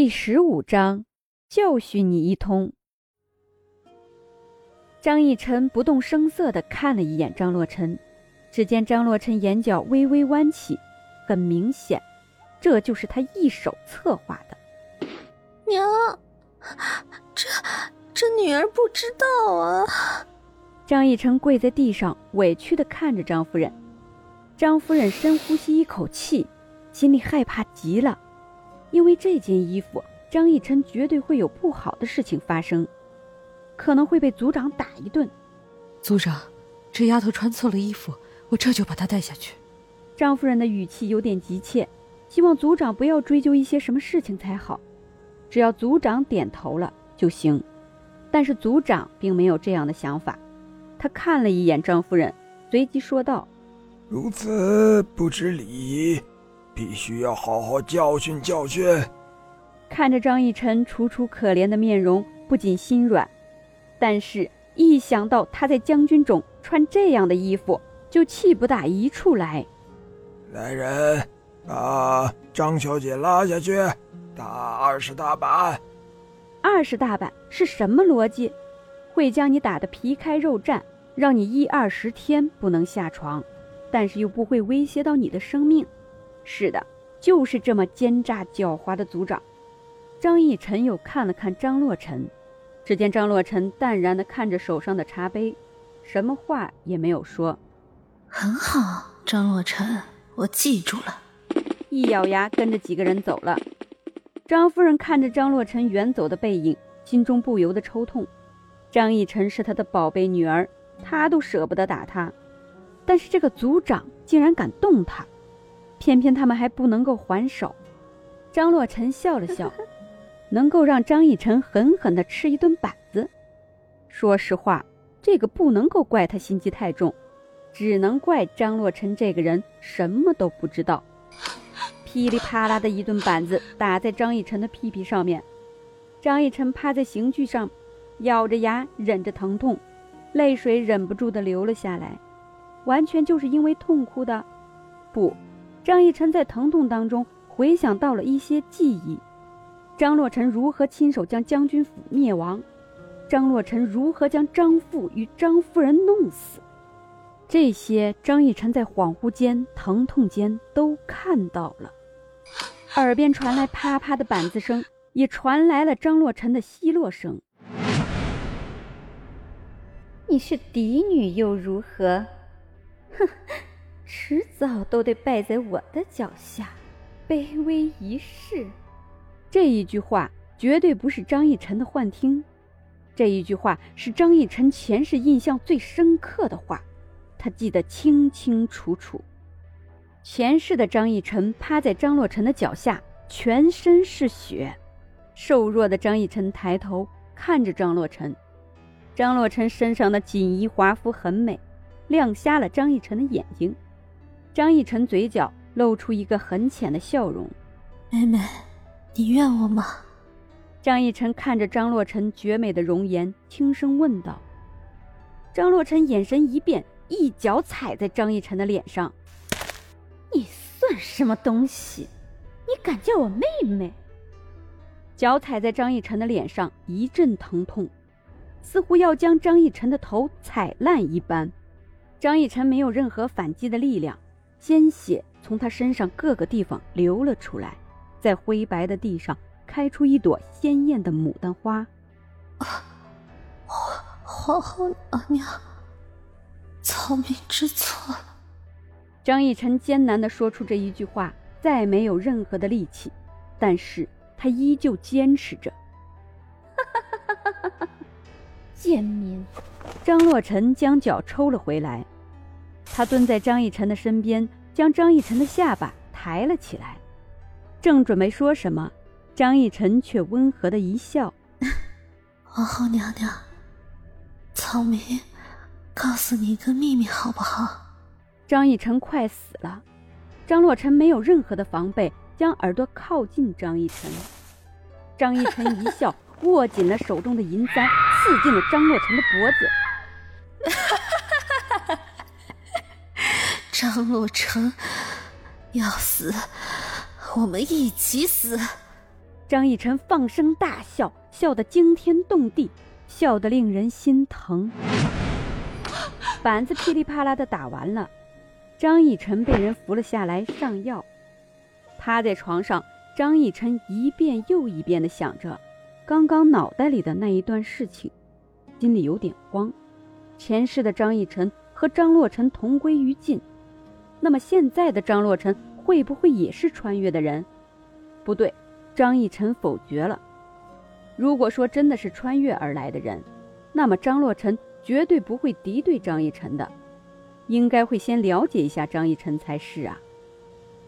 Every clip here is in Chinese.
第十五章，教训你一通。张逸晨不动声色地看了一眼张洛尘，只见张洛尘眼角微微弯起，很明显，这就是他一手策划的。娘，这这女儿不知道啊！张逸晨跪在地上，委屈地看着张夫人。张夫人深呼吸一口气，心里害怕极了。因为这件衣服，张逸琛绝对会有不好的事情发生，可能会被组长打一顿。组长，这丫头穿错了衣服，我这就把她带下去。张夫人的语气有点急切，希望组长不要追究一些什么事情才好，只要组长点头了就行。但是组长并没有这样的想法，他看了一眼张夫人，随即说道：“如此不知礼。”必须要好好教训教训。看着张逸晨楚楚可怜的面容，不仅心软，但是一想到他在将军冢穿这样的衣服，就气不打一处来。来人，把张小姐拉下去，打二十大板。二十大板是什么逻辑？会将你打得皮开肉绽，让你一二十天不能下床，但是又不会威胁到你的生命。是的，就是这么奸诈狡猾的族长。张逸晨又看了看张洛尘，只见张洛尘淡然地看着手上的茶杯，什么话也没有说。很好，张洛尘，我记住了。一咬牙，跟着几个人走了。张夫人看着张洛尘远走的背影，心中不由得抽痛。张逸晨是她的宝贝女儿，她都舍不得打他，但是这个族长竟然敢动她。偏偏他们还不能够还手。张洛尘笑了笑，能够让张逸晨狠狠地吃一顿板子。说实话，这个不能够怪他心机太重，只能怪张洛尘这个人什么都不知道。噼里啪啦的一顿板子打在张逸晨的屁屁上面，张逸晨趴在刑具上，咬着牙忍着疼痛，泪水忍不住的流了下来，完全就是因为痛哭的，不。张逸晨在疼痛当中回想到了一些记忆：张洛尘如何亲手将将军府灭亡，张洛尘如何将张父与张夫人弄死，这些张逸晨在恍惚间、疼痛间都看到了。耳边传来啪啪的板子声，也传来了张洛尘的奚落声：“你是嫡女又如何？哼！” 迟早都得败在我的脚下，卑微一世。这一句话绝对不是张逸晨的幻听，这一句话是张逸晨前世印象最深刻的话，他记得清清楚楚。前世的张逸晨趴在张洛尘的脚下，全身是血。瘦弱的张逸晨抬头看着张洛尘，张洛尘身上的锦衣华服很美，亮瞎了张逸晨的眼睛。张逸晨嘴角露出一个很浅的笑容：“妹妹，你怨我吗？”张逸晨看着张洛尘绝美的容颜，轻声问道。张洛尘眼神一变，一脚踩在张逸晨的脸上：“你算什么东西？你敢叫我妹妹？”脚踩在张逸晨的脸上，一阵疼痛，似乎要将张逸晨的头踩烂一般。张逸晨没有任何反击的力量。鲜血从他身上各个地方流了出来，在灰白的地上开出一朵鲜艳的牡丹花。皇皇后娘娘，草民知错了。张逸晨艰难地说出这一句话，再没有任何的力气，但是他依旧坚持着。贱民！张洛尘将脚抽了回来。他蹲在张逸晨的身边，将张逸晨的下巴抬了起来，正准备说什么，张逸晨却温和的一笑：“皇后娘娘，草民告诉你一个秘密，好不好？”张逸晨快死了，张洛尘没有任何的防备，将耳朵靠近张逸晨。张逸晨一笑，握紧了手中的银簪，刺进了张洛尘的脖子。张洛成要死，我们一起死。张逸晨放声大笑，笑得惊天动地，笑得令人心疼。板子噼里啪啦的打完了，张逸晨被人扶了下来上药。趴在床上，张逸晨一遍又一遍的想着刚刚脑袋里的那一段事情，心里有点慌。前世的张逸晨和张洛尘同归于尽，那么现在的张洛尘会不会也是穿越的人？不对，张逸晨否决了。如果说真的是穿越而来的人，那么张洛尘。绝对不会敌对张逸晨的，应该会先了解一下张逸晨才是啊。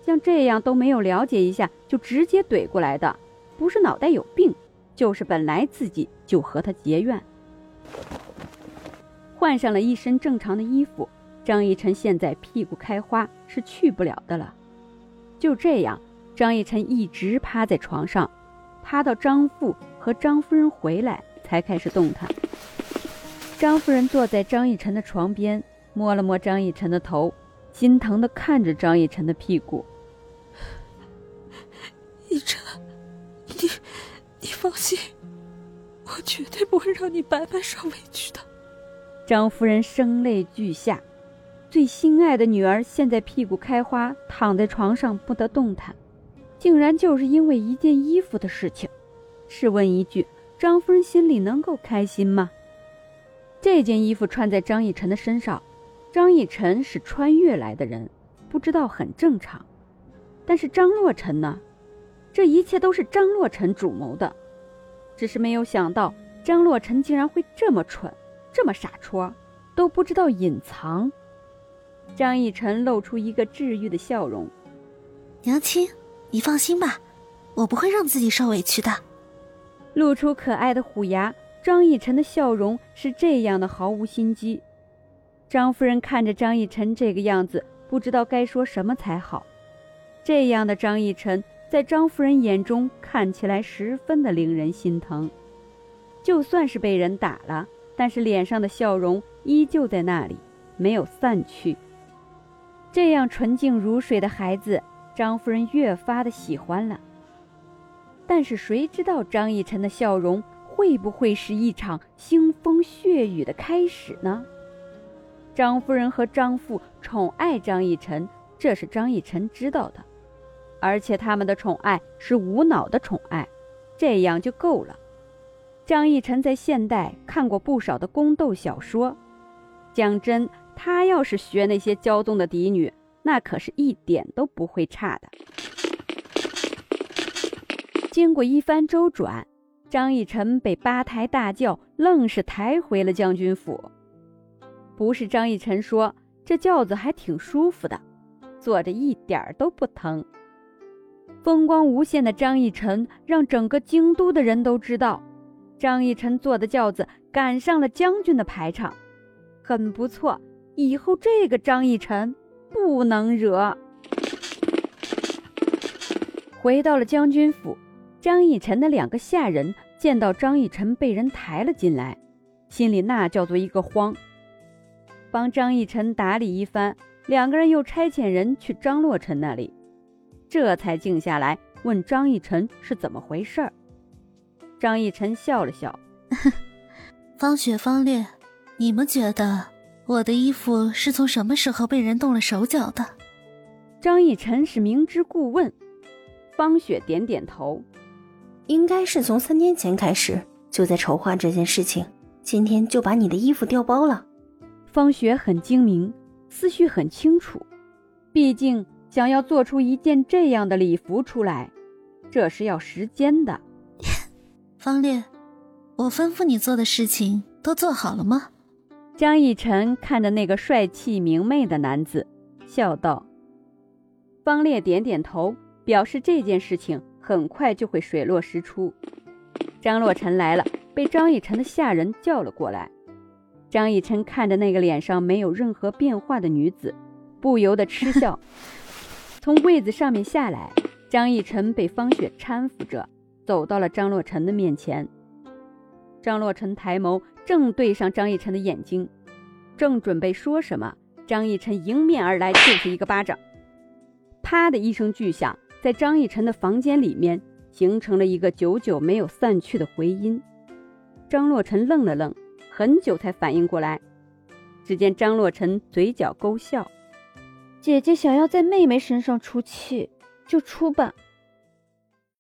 像这样都没有了解一下就直接怼过来的，不是脑袋有病，就是本来自己就和他结怨。换上了一身正常的衣服，张逸晨现在屁股开花是去不了的了。就这样，张逸晨一直趴在床上，趴到张父和张夫人回来才开始动弹。张夫人坐在张逸晨的床边，摸了摸张逸晨的头，心疼的看着张逸晨的屁股。逸晨，你你放心，我绝对不会让你白白受委屈的。张夫人声泪俱下，最心爱的女儿现在屁股开花，躺在床上不得动弹，竟然就是因为一件衣服的事情。试问一句，张夫人心里能够开心吗？这件衣服穿在张逸晨的身上，张逸晨是穿越来的人，不知道很正常。但是张洛尘呢？这一切都是张洛尘主谋的，只是没有想到张洛尘竟然会这么蠢，这么傻戳，都不知道隐藏。张逸晨露出一个治愈的笑容：“娘亲，你放心吧，我不会让自己受委屈的。”露出可爱的虎牙。张逸晨的笑容是这样的毫无心机，张夫人看着张逸晨这个样子，不知道该说什么才好。这样的张逸晨在张夫人眼中看起来十分的令人心疼，就算是被人打了，但是脸上的笑容依旧在那里，没有散去。这样纯净如水的孩子，张夫人越发的喜欢了。但是谁知道张逸晨的笑容？会不会是一场腥风血雨的开始呢？张夫人和张父宠爱张逸晨，这是张逸晨知道的，而且他们的宠爱是无脑的宠爱，这样就够了。张逸晨在现代看过不少的宫斗小说，讲真，他要是学那些骄纵的嫡女，那可是一点都不会差的。经过一番周转。张逸晨被八抬大轿愣是抬回了将军府。不是张逸晨说这轿子还挺舒服的，坐着一点儿都不疼。风光无限的张逸晨让整个京都的人都知道，张逸晨坐的轿子赶上了将军的排场，很不错。以后这个张逸晨不能惹。回到了将军府。张逸晨的两个下人见到张逸晨被人抬了进来，心里那叫做一个慌。帮张逸晨打理一番，两个人又差遣人去张洛尘那里，这才静下来问张逸晨是怎么回事儿。张逸晨笑了笑：“ 方雪、方烈，你们觉得我的衣服是从什么时候被人动了手脚的？”张逸晨是明知故问，方雪点点头。应该是从三天前开始就在筹划这件事情，今天就把你的衣服调包了。方雪很精明，思绪很清楚，毕竟想要做出一件这样的礼服出来，这是要时间的。方烈，我吩咐你做的事情都做好了吗？张逸晨看着那个帅气明媚的男子，笑道。方烈点点头，表示这件事情。很快就会水落石出。张洛尘来了，被张逸晨的下人叫了过来。张逸晨看着那个脸上没有任何变化的女子，不由得嗤笑。从柜子上面下来，张逸晨被方雪搀扶着走到了张洛尘的面前。张洛尘抬眸，正对上张逸晨的眼睛，正准备说什么，张逸晨迎面而来，就是一个巴掌，啪的一声巨响。在张逸晨的房间里面，形成了一个久久没有散去的回音。张洛尘愣了愣，很久才反应过来。只见张洛尘嘴角勾笑：“姐姐想要在妹妹身上出气，就出吧。”